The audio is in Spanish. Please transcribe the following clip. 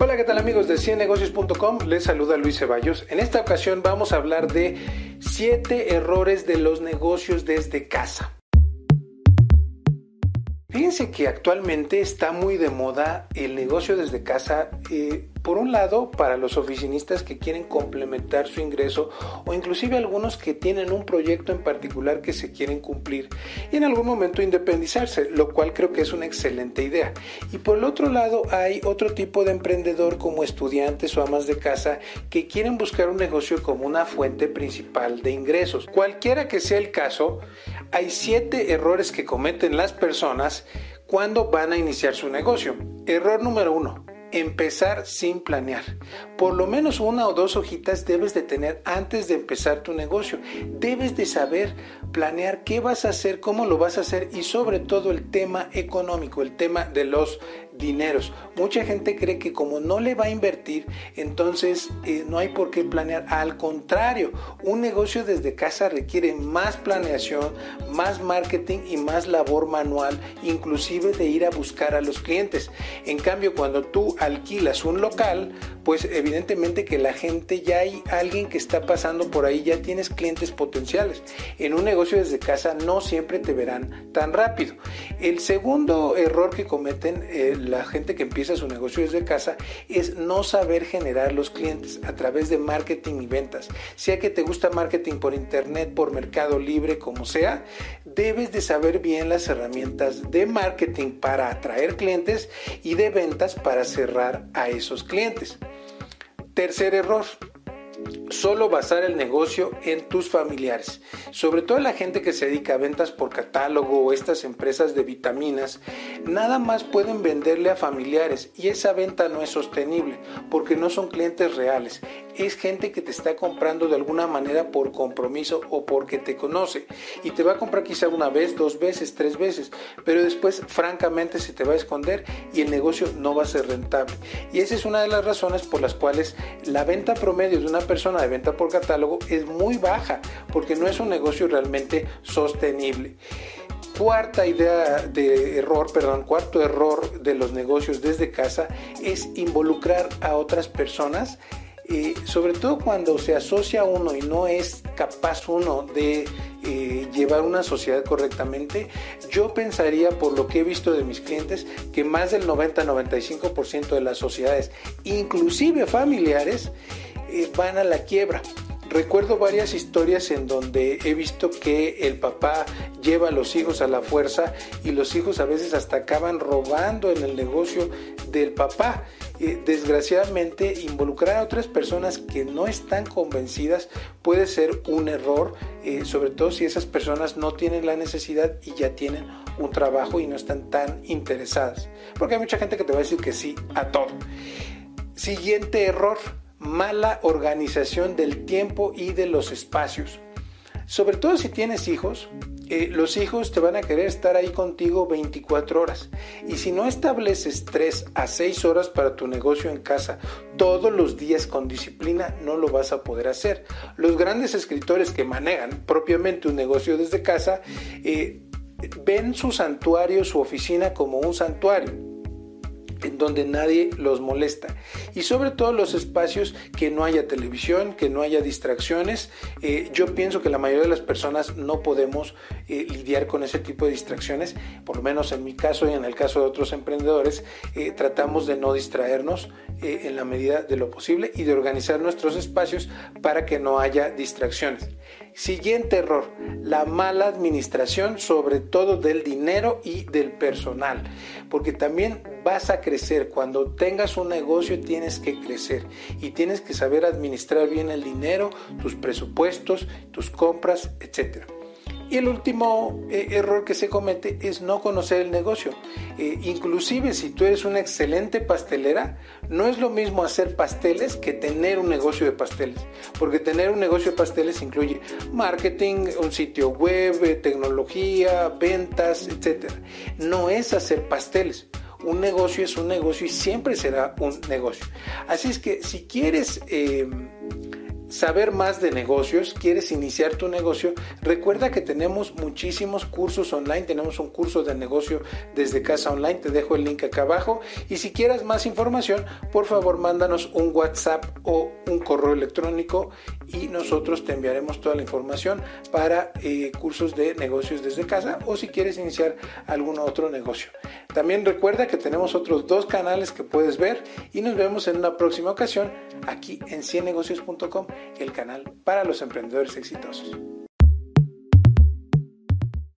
Hola, ¿qué tal amigos de ciennegocios.com? Les saluda Luis Ceballos. En esta ocasión vamos a hablar de 7 errores de los negocios desde casa. Fíjense que actualmente está muy de moda el negocio desde casa. Eh, por un lado, para los oficinistas que quieren complementar su ingreso o inclusive algunos que tienen un proyecto en particular que se quieren cumplir y en algún momento independizarse, lo cual creo que es una excelente idea. Y por el otro lado, hay otro tipo de emprendedor como estudiantes o amas de casa que quieren buscar un negocio como una fuente principal de ingresos. Cualquiera que sea el caso, hay siete errores que cometen las personas cuando van a iniciar su negocio. Error número uno empezar sin planear. Por lo menos una o dos hojitas debes de tener antes de empezar tu negocio. Debes de saber planear qué vas a hacer, cómo lo vas a hacer y sobre todo el tema económico, el tema de los dineros. Mucha gente cree que como no le va a invertir, entonces eh, no hay por qué planear. Al contrario, un negocio desde casa requiere más planeación, más marketing y más labor manual, inclusive de ir a buscar a los clientes. En cambio, cuando tú alquilas un local, pues evidentemente que la gente ya hay alguien que está pasando por ahí, ya tienes clientes potenciales. En un negocio desde casa no siempre te verán tan rápido. El segundo error que cometen eh, la gente que empieza su negocio desde casa es no saber generar los clientes a través de marketing y ventas. Sea que te gusta marketing por internet, por mercado libre, como sea, debes de saber bien las herramientas de marketing para atraer clientes y de ventas para cerrar a esos clientes. Tercer error, solo basar el negocio en tus familiares. Sobre todo la gente que se dedica a ventas por catálogo o estas empresas de vitaminas, nada más pueden venderle a familiares y esa venta no es sostenible porque no son clientes reales. Es gente que te está comprando de alguna manera por compromiso o porque te conoce y te va a comprar quizá una vez, dos veces, tres veces, pero después francamente se te va a esconder y el negocio no va a ser rentable. Y esa es una de las razones por las cuales la venta promedio de una persona de venta por catálogo es muy baja porque no es un negocio realmente sostenible. Cuarta idea de error, perdón, cuarto error de los negocios desde casa es involucrar a otras personas eh, sobre todo cuando se asocia uno y no es capaz uno de eh, llevar una sociedad correctamente, yo pensaría por lo que he visto de mis clientes que más del 90-95% de las sociedades, inclusive familiares, eh, van a la quiebra. Recuerdo varias historias en donde he visto que el papá lleva a los hijos a la fuerza y los hijos a veces hasta acaban robando en el negocio del papá. Desgraciadamente, involucrar a otras personas que no están convencidas puede ser un error, eh, sobre todo si esas personas no tienen la necesidad y ya tienen un trabajo y no están tan interesadas. Porque hay mucha gente que te va a decir que sí a todo. Siguiente error mala organización del tiempo y de los espacios. Sobre todo si tienes hijos, eh, los hijos te van a querer estar ahí contigo 24 horas. Y si no estableces 3 a 6 horas para tu negocio en casa todos los días con disciplina, no lo vas a poder hacer. Los grandes escritores que manejan propiamente un negocio desde casa, eh, ven su santuario, su oficina como un santuario en donde nadie los molesta. Y sobre todo los espacios que no haya televisión, que no haya distracciones. Eh, yo pienso que la mayoría de las personas no podemos eh, lidiar con ese tipo de distracciones. Por lo menos en mi caso y en el caso de otros emprendedores, eh, tratamos de no distraernos en la medida de lo posible y de organizar nuestros espacios para que no haya distracciones. Siguiente error, la mala administración, sobre todo del dinero y del personal, porque también vas a crecer. Cuando tengas un negocio tienes que crecer y tienes que saber administrar bien el dinero, tus presupuestos, tus compras, etcétera. Y el último eh, error que se comete es no conocer el negocio. Eh, inclusive si tú eres una excelente pastelera, no es lo mismo hacer pasteles que tener un negocio de pasteles. Porque tener un negocio de pasteles incluye marketing, un sitio web, eh, tecnología, ventas, etc. No es hacer pasteles. Un negocio es un negocio y siempre será un negocio. Así es que si quieres saber más de negocios, quieres iniciar tu negocio, recuerda que tenemos muchísimos cursos online. Tenemos un curso de negocio desde casa online. Te dejo el link acá abajo. Y si quieres más información, por favor mándanos un WhatsApp o un correo electrónico y nosotros te enviaremos toda la información para eh, cursos de negocios desde casa o si quieres iniciar algún otro negocio. También recuerda que tenemos otros dos canales que puedes ver y nos vemos en una próxima ocasión aquí en ciennegocios.com, el canal para los emprendedores exitosos.